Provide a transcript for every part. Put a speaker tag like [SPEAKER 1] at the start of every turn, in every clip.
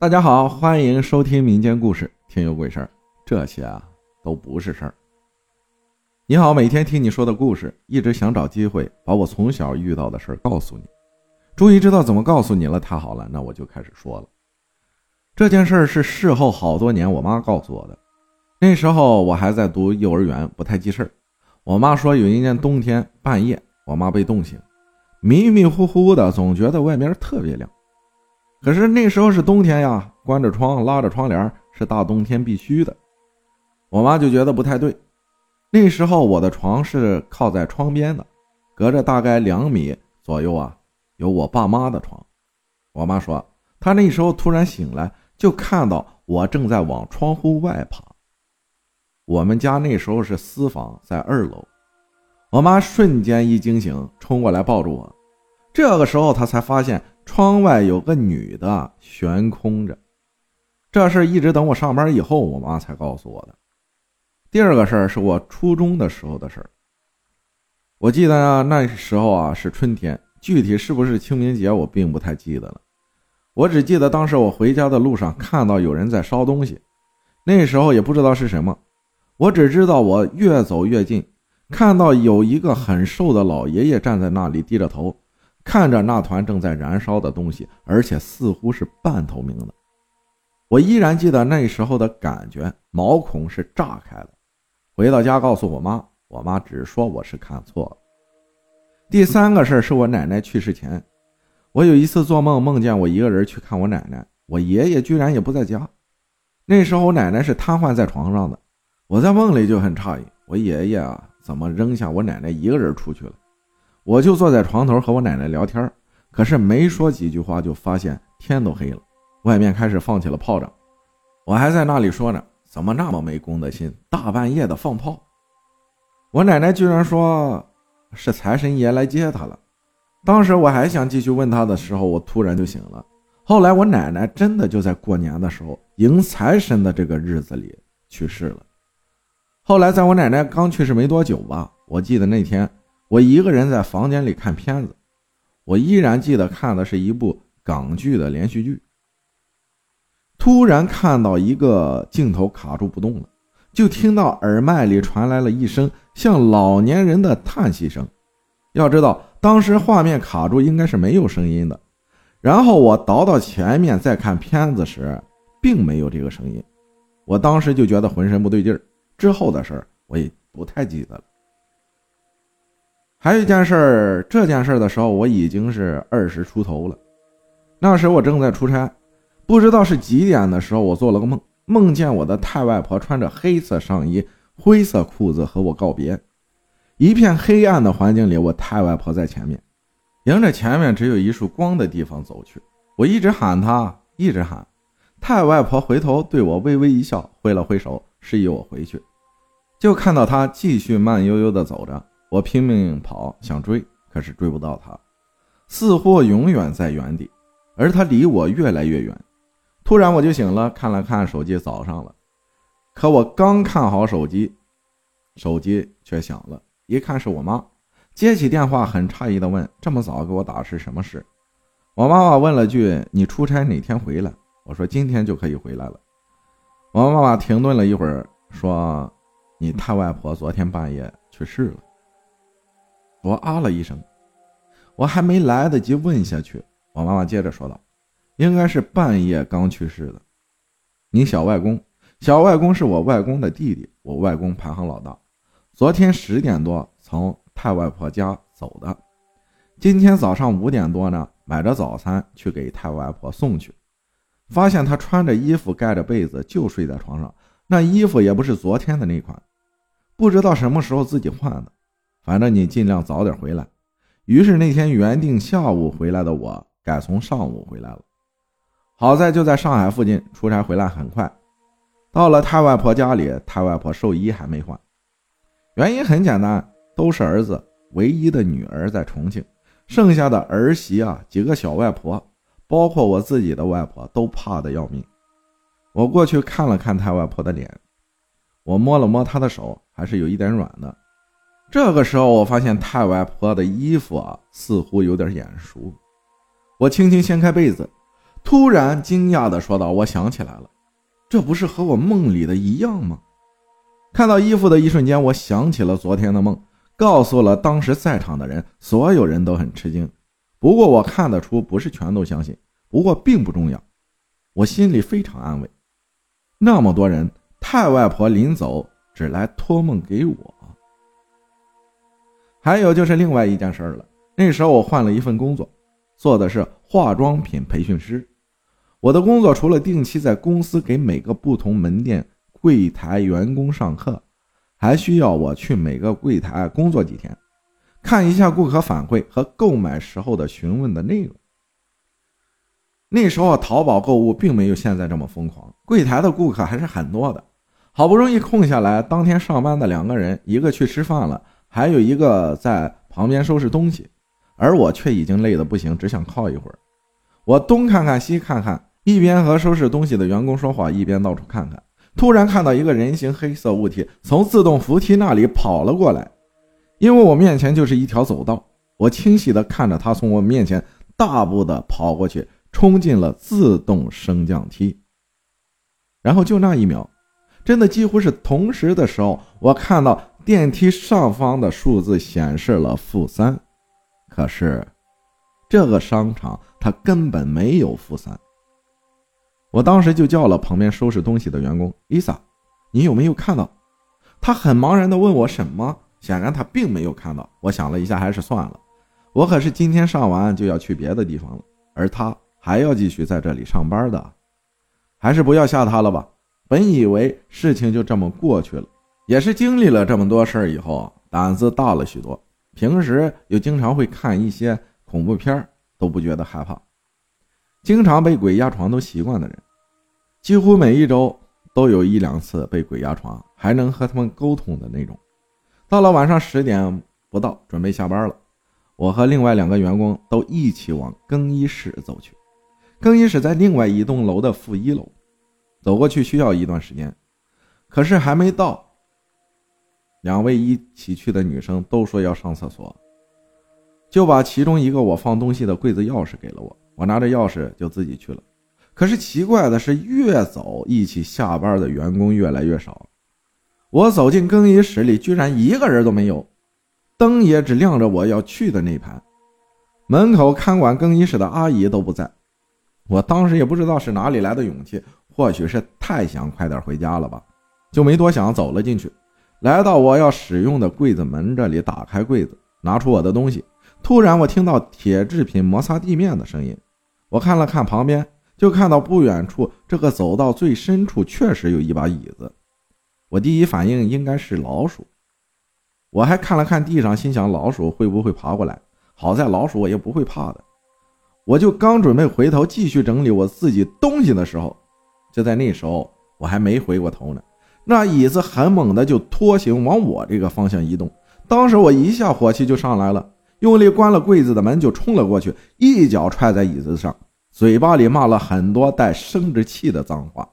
[SPEAKER 1] 大家好，欢迎收听民间故事，听有鬼事儿。这些啊都不是事儿。你好，每天听你说的故事，一直想找机会把我从小遇到的事儿告诉你。终于知道怎么告诉你了，太好了，那我就开始说了。这件事儿是事后好多年我妈告诉我的，那时候我还在读幼儿园，不太记事儿。我妈说有一年冬天半夜，我妈被冻醒，迷迷糊糊的，总觉得外面特别亮。可是那时候是冬天呀，关着窗，拉着窗帘，是大冬天必须的。我妈就觉得不太对。那时候我的床是靠在窗边的，隔着大概两米左右啊，有我爸妈的床。我妈说，她那时候突然醒来，就看到我正在往窗户外爬。我们家那时候是私房，在二楼。我妈瞬间一惊醒，冲过来抱住我。这个时候，她才发现。窗外有个女的悬空着，这事一直等我上班以后，我妈才告诉我的。第二个事儿是我初中的时候的事儿。我记得啊那时候啊是春天，具体是不是清明节我并不太记得了。我只记得当时我回家的路上看到有人在烧东西，那时候也不知道是什么，我只知道我越走越近，看到有一个很瘦的老爷爷站在那里低着头。看着那团正在燃烧的东西，而且似乎是半透明的，我依然记得那时候的感觉，毛孔是炸开了。回到家告诉我妈，我妈只说我是看错了。第三个事是我奶奶去世前，我有一次做梦，梦见我一个人去看我奶奶，我爷爷居然也不在家。那时候我奶奶是瘫痪在床上的，我在梦里就很诧异，我爷爷啊怎么扔下我奶奶一个人出去了？我就坐在床头和我奶奶聊天，可是没说几句话，就发现天都黑了，外面开始放起了炮仗。我还在那里说呢，怎么那么没公德心，大半夜的放炮？我奶奶居然说是财神爷来接她了。当时我还想继续问她的时候，我突然就醒了。后来我奶奶真的就在过年的时候迎财神的这个日子里去世了。后来在我奶奶刚去世没多久吧，我记得那天。我一个人在房间里看片子，我依然记得看的是一部港剧的连续剧。突然看到一个镜头卡住不动了，就听到耳麦里传来了一声像老年人的叹息声。要知道，当时画面卡住应该是没有声音的。然后我倒到前面再看片子时，并没有这个声音。我当时就觉得浑身不对劲儿。之后的事儿我也不太记得了。还有一件事儿，这件事儿的时候我已经是二十出头了。那时我正在出差，不知道是几点的时候，我做了个梦，梦见我的太外婆穿着黑色上衣、灰色裤子和我告别。一片黑暗的环境里，我太外婆在前面，迎着前面只有一束光的地方走去。我一直喊她，一直喊。太外婆回头对我微微一笑，挥了挥手，示意我回去。就看到她继续慢悠悠地走着。我拼命跑，想追，可是追不到他，似乎永远在原地，而他离我越来越远。突然我就醒了，看了看手机，早上了。可我刚看好手机，手机却响了，一看是我妈，接起电话，很诧异的问：“这么早给我打是什么事？”我妈妈问了句：“你出差哪天回来？”我说：“今天就可以回来了。”我妈妈停顿了一会儿，说：“你太外婆昨天半夜去世了。”我啊了一声，我还没来得及问下去，我妈妈接着说道：“应该是半夜刚去世的。你小外公，小外公是我外公的弟弟，我外公排行老大。昨天十点多从太外婆家走的，今天早上五点多呢，买着早餐去给太外婆送去，发现她穿着衣服盖着被子就睡在床上，那衣服也不是昨天的那款，不知道什么时候自己换的。”反正你尽量早点回来。于是那天原定下午回来的我，改从上午回来了。好在就在上海附近出差回来很快，到了太外婆家里，太外婆寿衣还没换。原因很简单，都是儿子，唯一的女儿在重庆，剩下的儿媳啊，几个小外婆，包括我自己的外婆，都怕的要命。我过去看了看太外婆的脸，我摸了摸她的手，还是有一点软的。这个时候，我发现太外婆的衣服啊，似乎有点眼熟。我轻轻掀开被子，突然惊讶地说道：“我想起来了，这不是和我梦里的一样吗？”看到衣服的一瞬间，我想起了昨天的梦，告诉了当时在场的人，所有人都很吃惊。不过我看得出，不是全都相信。不过并不重要，我心里非常安慰。那么多人，太外婆临走只来托梦给我。还有就是另外一件事儿了，那时候我换了一份工作，做的是化妆品培训师。我的工作除了定期在公司给每个不同门店。柜台员工上课，还需要我去每个柜台工作几天，看一下顾客反馈和购买时候的询问的内容。那时候淘宝购物并没有现在这么疯狂，柜台的顾客还是很多的。好不容易空下来，当天上班的两个人，一个去吃饭了，还有一个在旁边收拾东西，而我却已经累得不行，只想靠一会儿。我东看看西看看，一边和收拾东西的员工说话，一边到处看看。突然看到一个人形黑色物体从自动扶梯那里跑了过来，因为我面前就是一条走道，我清晰的看着他从我面前大步的跑过去，冲进了自动升降梯。然后就那一秒，真的几乎是同时的时候，我看到电梯上方的数字显示了负三，可是这个商场它根本没有负三。我当时就叫了旁边收拾东西的员工丽萨，你有没有看到？他很茫然地问我什么，显然他并没有看到。我想了一下，还是算了。我可是今天上完就要去别的地方了，而他还要继续在这里上班的，还是不要吓他了吧。本以为事情就这么过去了，也是经历了这么多事儿以后，胆子大了许多。平时又经常会看一些恐怖片，都不觉得害怕。经常被鬼压床都习惯的人，几乎每一周都有一两次被鬼压床，还能和他们沟通的那种。到了晚上十点不到，准备下班了，我和另外两个员工都一起往更衣室走去。更衣室在另外一栋楼的负一楼，走过去需要一段时间，可是还没到，两位一起去的女生都说要上厕所，就把其中一个我放东西的柜子钥匙给了我。我拿着钥匙就自己去了，可是奇怪的是，越走一起下班的员工越来越少。我走进更衣室里，居然一个人都没有，灯也只亮着我要去的那盘。门口看管更衣室的阿姨都不在。我当时也不知道是哪里来的勇气，或许是太想快点回家了吧，就没多想，走了进去，来到我要使用的柜子门这里，打开柜子，拿出我的东西。突然，我听到铁制品摩擦地面的声音。我看了看旁边，就看到不远处这个走道最深处确实有一把椅子。我第一反应应该是老鼠，我还看了看地上，心想老鼠会不会爬过来？好在老鼠我也不会怕的。我就刚准备回头继续整理我自己东西的时候，就在那时候我还没回过头呢，那椅子很猛的就拖行往我这个方向移动。当时我一下火气就上来了。用力关了柜子的门，就冲了过去，一脚踹在椅子上，嘴巴里骂了很多带生殖器的脏话，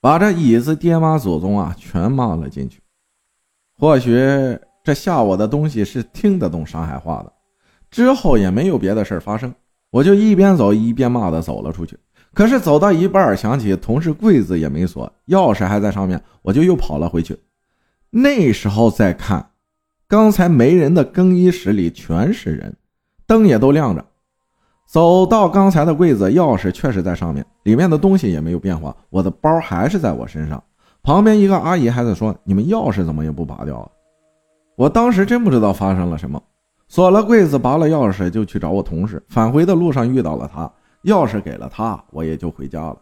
[SPEAKER 1] 把这椅子爹妈祖宗啊全骂了进去。或许这吓我的东西是听得懂上海话的，之后也没有别的事发生，我就一边走一边骂的走了出去。可是走到一半，想起同事柜子也没锁，钥匙还在上面，我就又跑了回去。那时候再看。刚才没人的更衣室里全是人，灯也都亮着。走到刚才的柜子，钥匙确实在上面，里面的东西也没有变化。我的包还是在我身上。旁边一个阿姨还在说：“你们钥匙怎么也不拔掉啊？”我当时真不知道发生了什么，锁了柜子，拔了钥匙就去找我同事。返回的路上遇到了他，钥匙给了他，我也就回家了。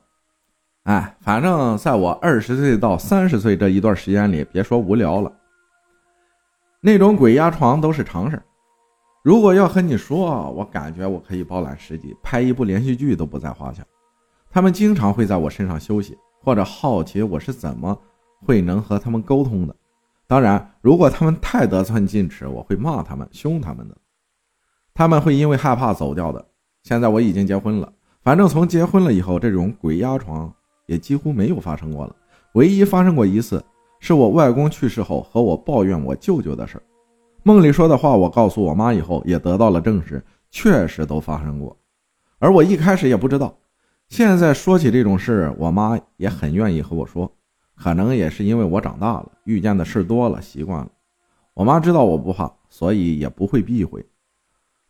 [SPEAKER 1] 哎，反正在我二十岁到三十岁这一段时间里，别说无聊了。那种鬼压床都是常事如果要和你说，我感觉我可以包揽十集，拍一部连续剧都不在话下。他们经常会在我身上休息，或者好奇我是怎么会能和他们沟通的。当然，如果他们太得寸进尺，我会骂他们、凶他们的。他们会因为害怕走掉的。现在我已经结婚了，反正从结婚了以后，这种鬼压床也几乎没有发生过了。唯一发生过一次。是我外公去世后和我抱怨我舅舅的事儿梦里说的话，我告诉我妈以后也得到了证实，确实都发生过。而我一开始也不知道，现在说起这种事，我妈也很愿意和我说，可能也是因为我长大了，遇见的事多了，习惯了。我妈知道我不怕，所以也不会避讳。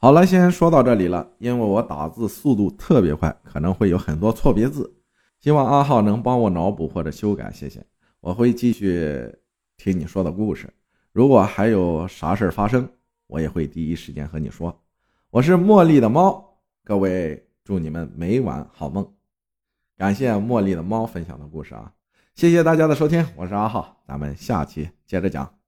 [SPEAKER 1] 好了，先说到这里了，因为我打字速度特别快，可能会有很多错别字，希望阿浩能帮我脑补或者修改，谢谢。我会继续听你说的故事，如果还有啥事儿发生，我也会第一时间和你说。我是茉莉的猫，各位祝你们每晚好梦。感谢茉莉的猫分享的故事啊，谢谢大家的收听，我是阿浩，咱们下期接着讲。